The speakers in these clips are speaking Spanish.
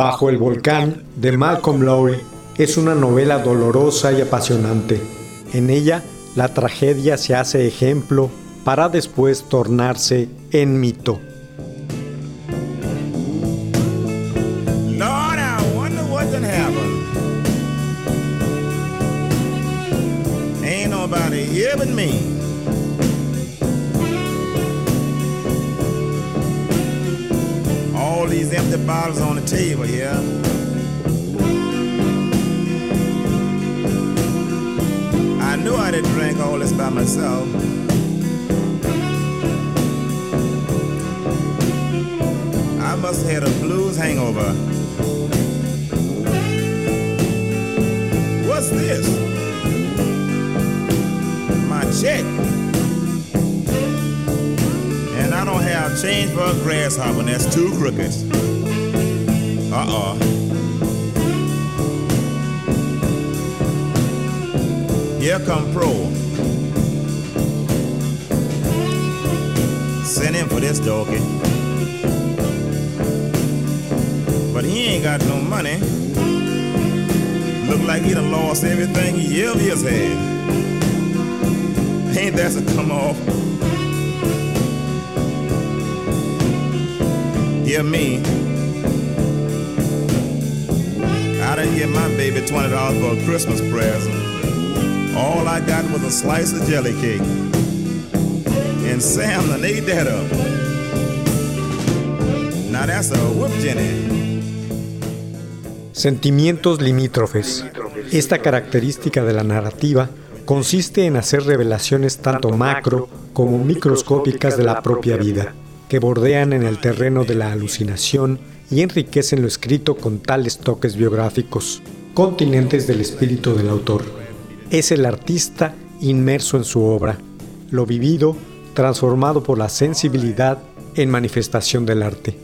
Bajo el volcán de Malcolm Lowry es una novela dolorosa y apasionante. En ella, la tragedia se hace ejemplo para después tornarse en mito. Myself. I must have had a blues hangover. What's this? My check. And I don't have change for a grasshopper, and that's two crookeds. Uh-uh. Here come Pro. Send him for this doggy. But he ain't got no money. Look like he done lost everything he ever has had. Ain't that a come off? Hear me. I didn't get my baby $20 for a Christmas present. All I got was a slice of jelly cake. And Sam done ate that up. Now that's a whoop Jenny. Sentimientos limítrofes. Esta característica de la narrativa consiste en hacer revelaciones tanto macro como microscópicas de la propia vida, que bordean en el terreno de la alucinación y enriquecen lo escrito con tales toques biográficos, continentes del espíritu del autor. Es el artista inmerso en su obra, lo vivido transformado por la sensibilidad en manifestación del arte.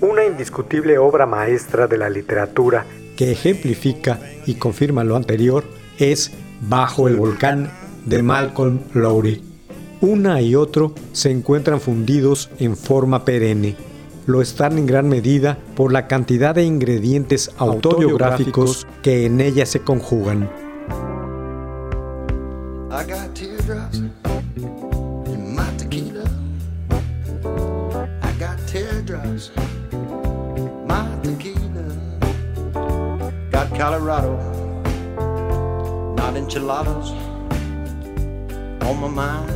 Una indiscutible obra maestra de la literatura que ejemplifica y confirma lo anterior es Bajo el volcán de Malcolm Lowry. Una y otro se encuentran fundidos en forma perenne. Lo están en gran medida por la cantidad de ingredientes autobiográficos que en ella se conjugan. Colorado, not enchiladas on my mind.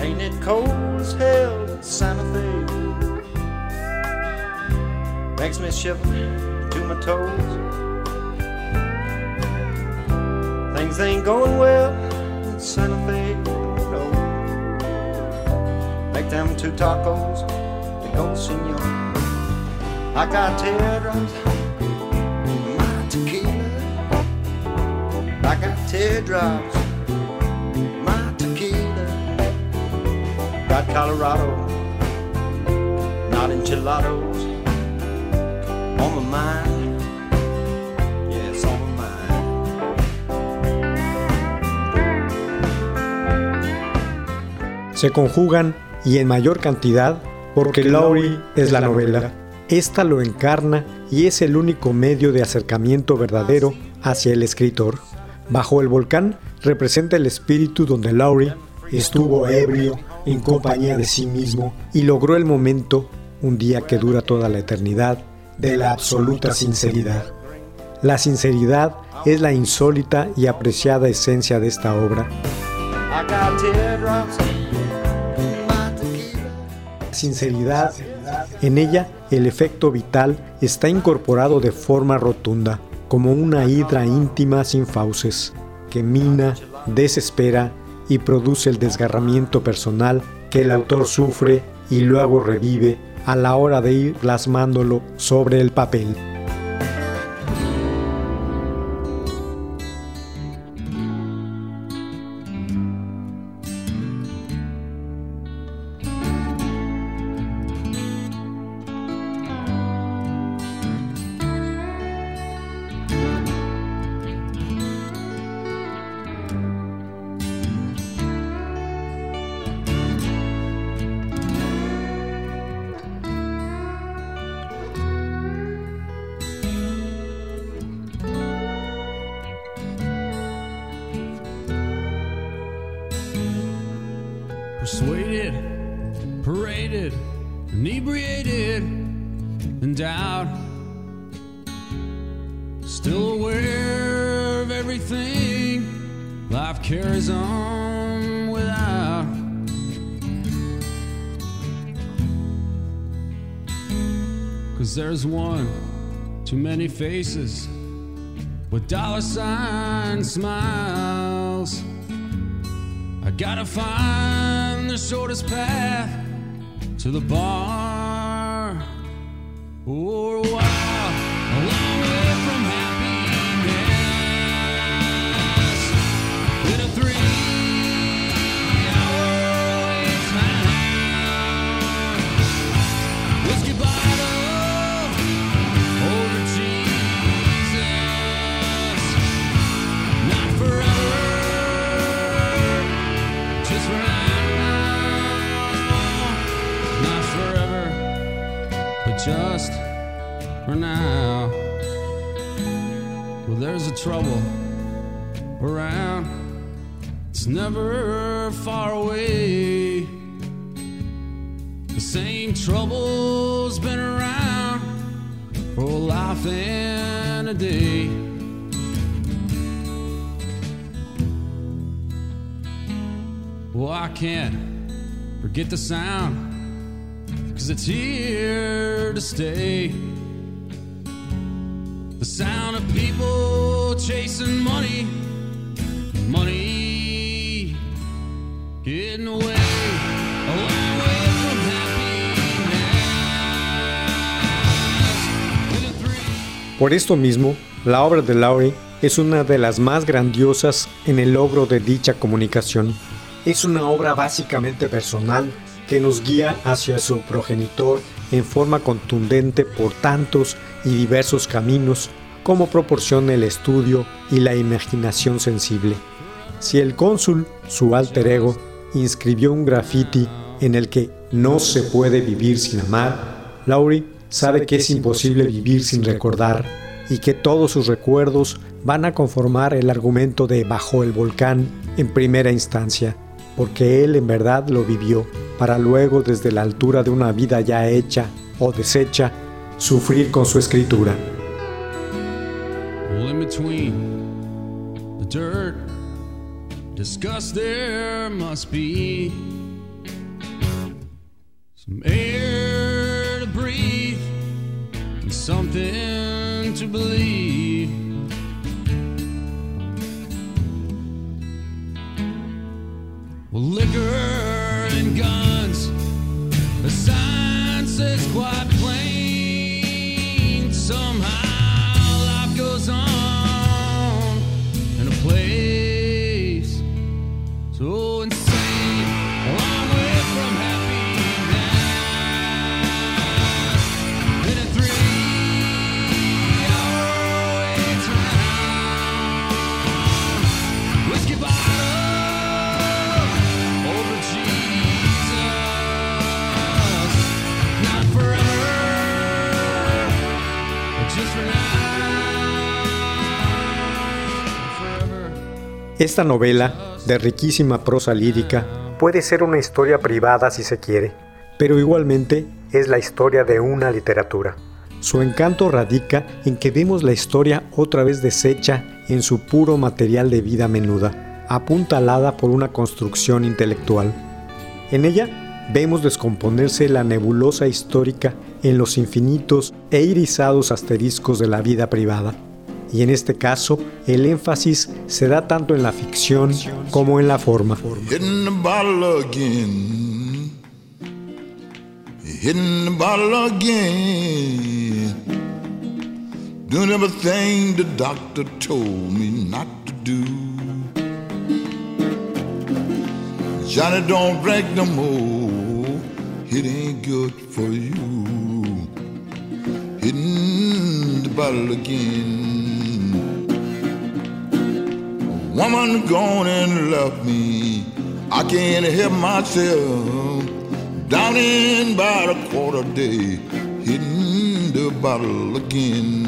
Ain't it cold as hell in Santa Fe? Makes me shiver to my toes. Things ain't going well in Santa Fe, no. Make them two tacos to go, senor. I got teardrops in my tequila. I got teardrops in my tequila. Got Colorado, not enchiladas on my mind. Se conjugan y en mayor cantidad porque Lowry es la novela. Esta lo encarna y es el único medio de acercamiento verdadero hacia el escritor. Bajo el volcán representa el espíritu donde Laurie estuvo ebrio en compañía de sí mismo y logró el momento, un día que dura toda la eternidad, de la absoluta sinceridad. La sinceridad es la insólita y apreciada esencia de esta obra. Sinceridad, en ella el efecto vital está incorporado de forma rotunda, como una hidra íntima sin fauces, que mina, desespera y produce el desgarramiento personal que el autor sufre y luego revive a la hora de ir plasmándolo sobre el papel. And doubt. Still aware of everything life carries on without. Cause there's one too many faces with dollar sign smiles. I gotta find the shortest path to the bar. Or a just for now. Well, there's a trouble around, it's never far away. The same trouble's been around for a life and a day. Well, I can't forget the sound, cause it's to stay. The sound of people chasing money, money getting away, three- Por esto mismo, la obra de Laurie es una de las más grandiosas en el logro de dicha comunicación. Es una obra básicamente personal que nos guía hacia su progenitor en forma contundente por tantos y diversos caminos como proporciona el estudio y la imaginación sensible. Si el cónsul, su alter ego, inscribió un graffiti en el que no se puede vivir sin amar, Laurie sabe que es imposible vivir sin recordar y que todos sus recuerdos van a conformar el argumento de Bajo el volcán en primera instancia, porque él en verdad lo vivió, para luego desde la altura de una vida ya hecha o deshecha, sufrir con su escritura. Some air to breathe and something to believe. Esta novela, de riquísima prosa lírica, puede ser una historia privada si se quiere, pero igualmente es la historia de una literatura. Su encanto radica en que vemos la historia otra vez deshecha en su puro material de vida menuda, apuntalada por una construcción intelectual. En ella vemos descomponerse la nebulosa histórica en los infinitos e irisados asteriscos de la vida privada. Y en este caso, el énfasis se da tanto en la ficción como en la forma. Doing everything the doctor told me not to do. Johnny, don't drink no more. It ain't good for you. Hitting the bottle again. Woman gone and left me. I can't help myself. Down in by the quarter day, hitting the bottle again.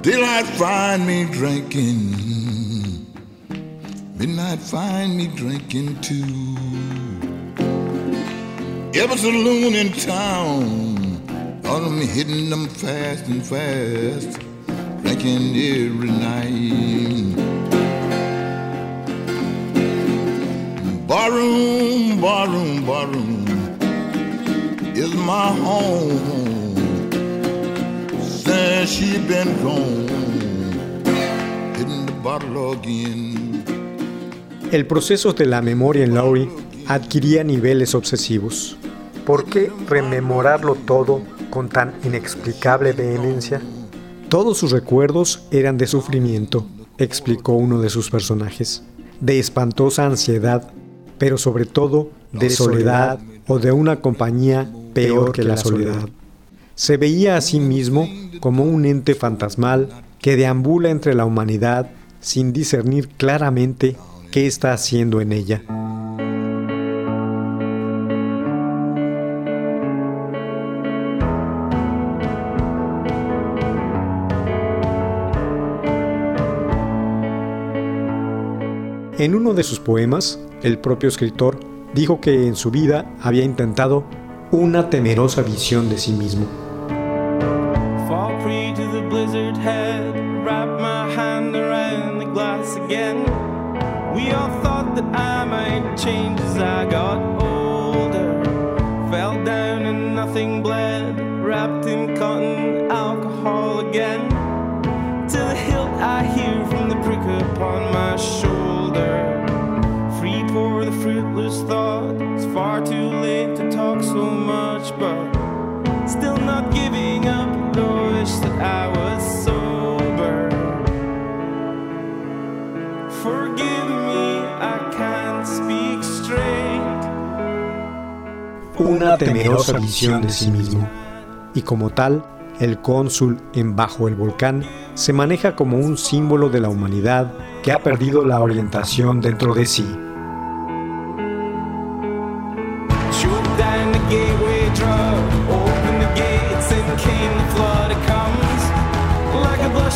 Daylight find me drinking. Midnight find me drinking too. Every saloon in town, me hitting them fast and fast, drinking every night. Barroom, barroom, barroom is my home. Since she been gone, hitting the bottle again. El proceso de la memoria en Laurie adquiría niveles obsesivos. ¿Por qué rememorarlo todo con tan inexplicable vehemencia? Todos sus recuerdos eran de sufrimiento, explicó uno de sus personajes, de espantosa ansiedad, pero sobre todo de soledad o de una compañía peor que la soledad. Se veía a sí mismo como un ente fantasmal que deambula entre la humanidad sin discernir claramente qué está haciendo en ella. En uno de sus poemas, el propio escritor dijo que en su vida había intentado una temerosa visión de sí mismo. To the hilt I hear from the upon my thought, it's far too late to talk so much, but still not giving up, wish that I was sober. Forgive me, I can't speak straight. Una temerosa visión de sí mismo. Y como tal, el cónsul en Bajo el Volcán se maneja como un símbolo de la humanidad que ha perdido la orientación dentro de sí.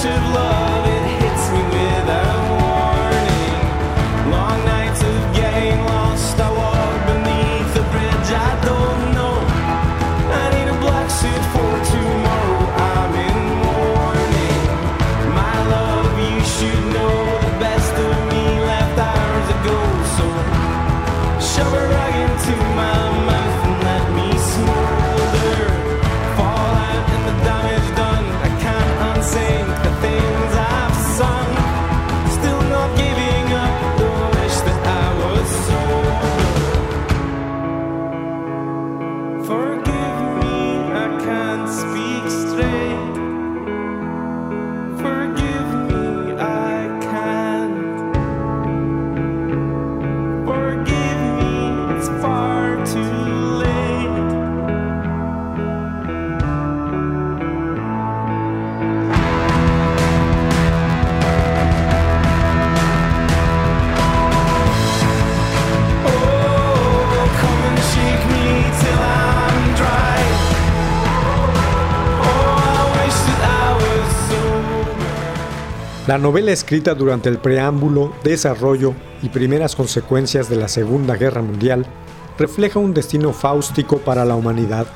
Of love, La novela escrita durante el preámbulo, desarrollo y primeras consecuencias de la Segunda Guerra Mundial refleja un destino fáustico para la humanidad,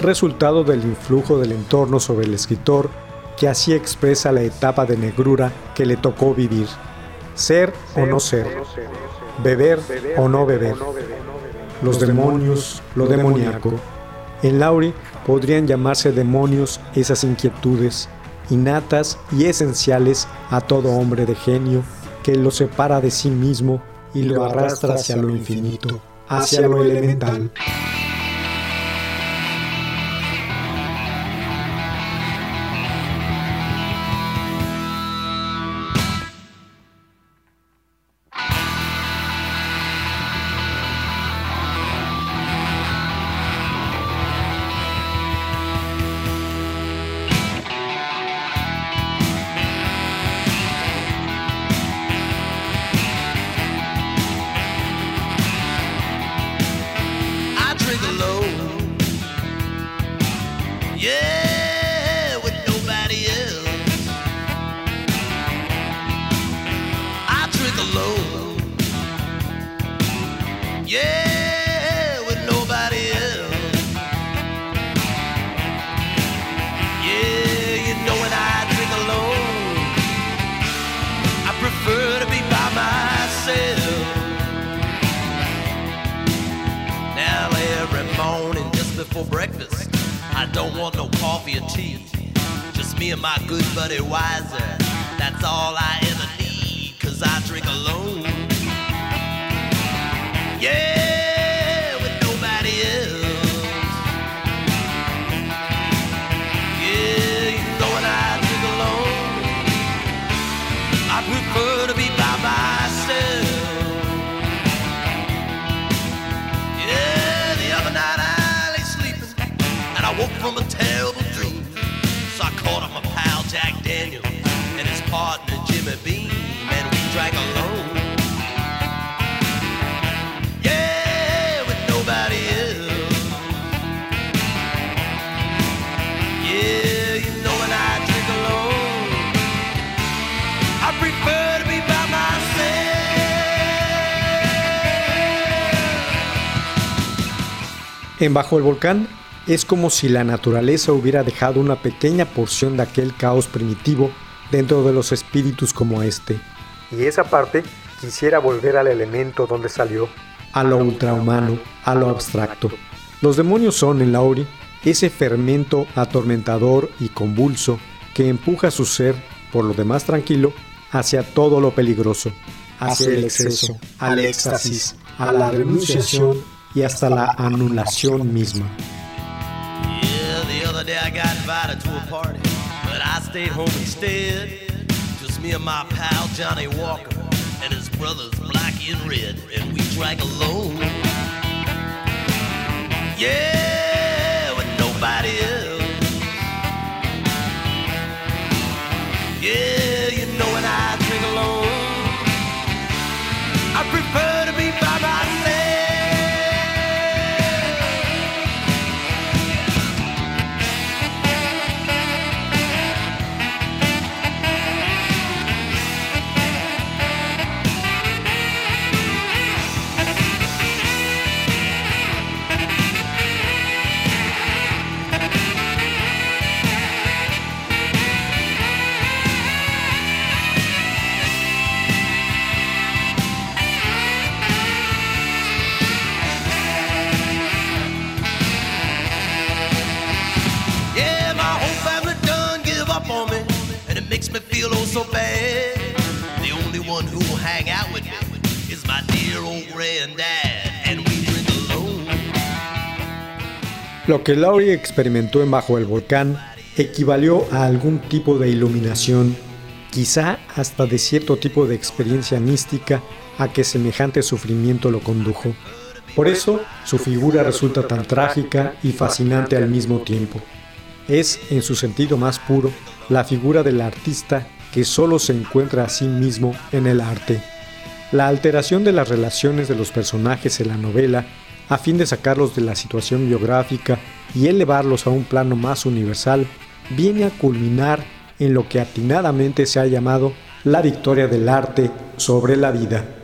resultado del influjo del entorno sobre el escritor que así expresa la etapa de negrura que le tocó vivir. Ser o no ser, beber o no beber, los demonios, lo demoníaco. En Lauri podrían llamarse demonios esas inquietudes, innatas y esenciales a todo hombre de genio que lo separa de sí mismo y lo arrastra hacia lo infinito, hacia lo elemental. before for breakfast. I don't want no coffee or tea. Just me and my good buddy Wiser. That's all I ever need, cause I drink alone. Yeah! En Bajo el Volcán es como si la naturaleza hubiera dejado una pequeña porción de aquel caos primitivo dentro de los espíritus como este. Y esa parte quisiera volver al elemento donde salió, a lo ultrahumano, a lo abstracto. Los demonios son en Lauri ese fermento atormentador y convulso que empuja su ser, por lo demás tranquilo, hacia todo lo peligroso, hacia el exceso, al éxtasis, a la renunciación y hasta la anulación misma. Yeah, Lo que Laurie experimentó en Bajo el Volcán equivalió a algún tipo de iluminación, quizá hasta de cierto tipo de experiencia mística a que semejante sufrimiento lo condujo. Por eso, su figura resulta tan trágica y fascinante al mismo tiempo. Es, en su sentido más puro, la figura del artista que solo se encuentra a sí mismo en el arte. La alteración de las relaciones de los personajes en la novela a fin de sacarlos de la situación biográfica y elevarlos a un plano más universal, viene a culminar en lo que atinadamente se ha llamado la victoria del arte sobre la vida.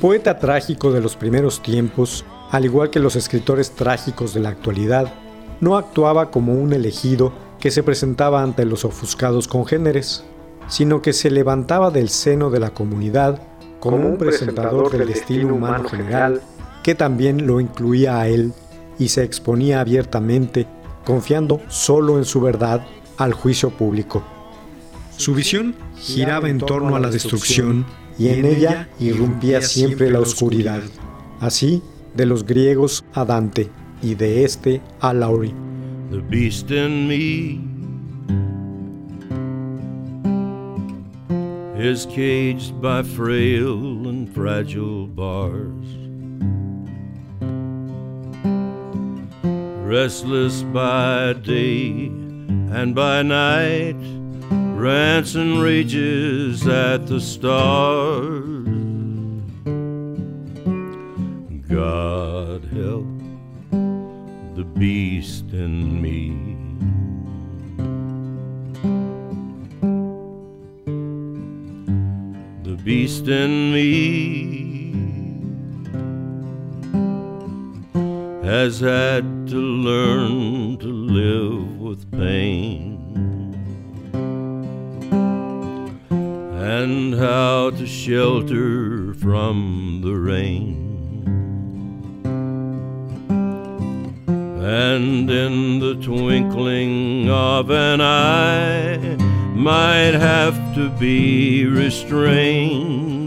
Poeta trágico de los primeros tiempos, al igual que los escritores trágicos de la actualidad, no actuaba como un elegido que se presentaba ante los ofuscados congéneres, sino que se levantaba del seno de la comunidad como un presentador del destino humano general que también lo incluía a él y se exponía abiertamente, confiando solo en su verdad al juicio público. Su visión giraba en torno a la destrucción y en ella irrumpía siempre la oscuridad. Así, de los griegos a Dante y de este a Laurie. The beast in me is caged by frail and fragile bars. Restless by day and by night rants and rages at the stars. God help the beast in me. The beast in me has had to learn to live with pain and how to shelter from the rain. And in the twinkling of an eye, might have to be restrained.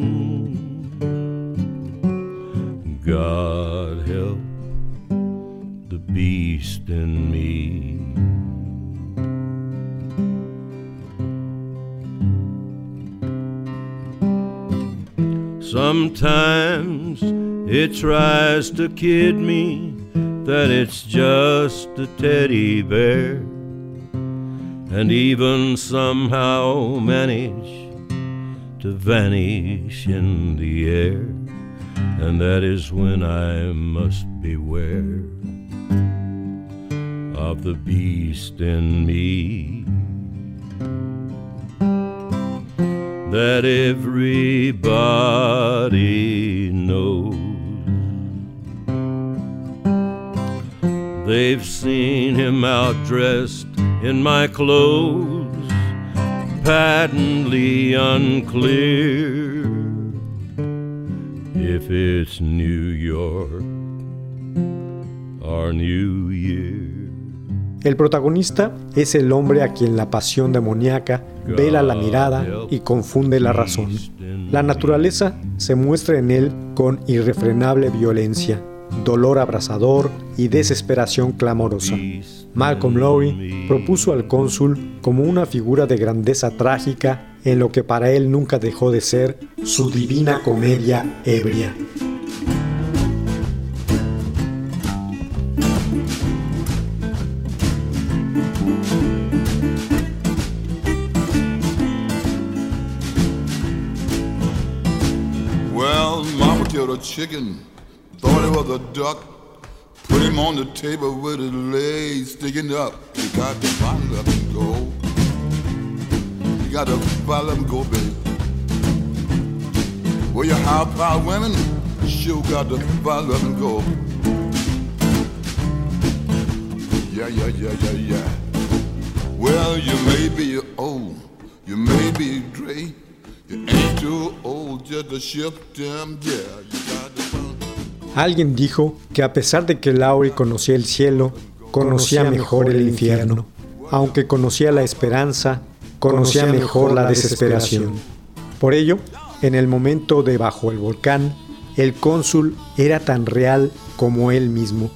Sometimes it tries to kid me that it's just a teddy bear, and even somehow manage to vanish in the air, and that is when I must beware of the beast in me. That everybody knows. They've seen him out dressed in my clothes, patently unclear if it's New York or New Year. El protagonista es el hombre a quien la pasión demoníaca vela la mirada y confunde la razón. La naturaleza se muestra en él con irrefrenable violencia, dolor abrasador y desesperación clamorosa. Malcolm Lowry propuso al cónsul como una figura de grandeza trágica en lo que para él nunca dejó de ser su divina comedia ebria. A duck. Put him on the table with his legs sticking up. You got to follow up and go. You got to follow him go, baby. Well, you high power women, sure got to follow up and go. Yeah, yeah, yeah, yeah, yeah. Well, you may be old, you may be gray. You ain't too old just to shift them, yeah. You got to Alguien dijo que a pesar de que Lowry conocía el cielo, conocía mejor el infierno. Aunque conocía la esperanza, conocía mejor la desesperación. Por ello, en el momento de bajo el volcán, el cónsul era tan real como él mismo.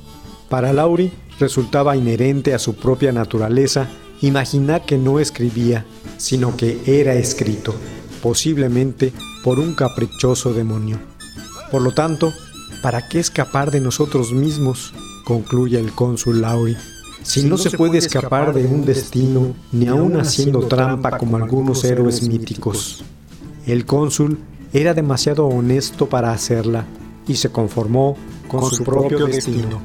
Para Lowry resultaba inherente a su propia naturaleza imaginar que no escribía, sino que era escrito, posiblemente por un caprichoso demonio. Por lo tanto, ¿para qué escapar de nosotros mismos? concluye el cónsul Lowry. Si no se puede escapar de un destino, ni aun haciendo trampa como algunos héroes míticos. El cónsul era demasiado honesto para hacerla y se conformó con su propio destino.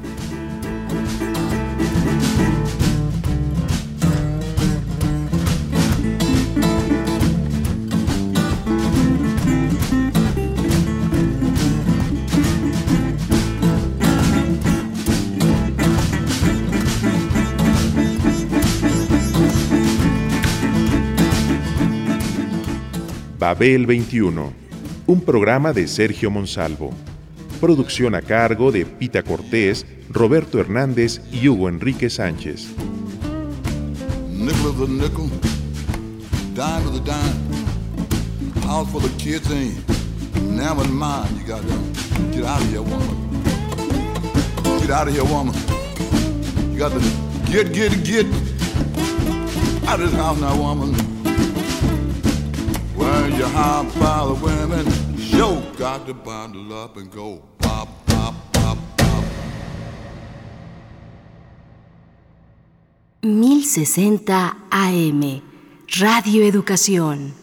Babel 21, un programa de Sergio Monsalvo. Producción a cargo de Pita Cortés, Roberto Hernández y Hugo Enrique Sánchez. Nickel of a nickel, dime of a dime. House for the kids ain't mind. You got to get out of here, woman. Get out of here, woman. You got to get, get, get out of this house now, woman. When you high pile of women, sure got to bundle up and go pop, pop, pop, pop. 1060 AM, Radio Educación.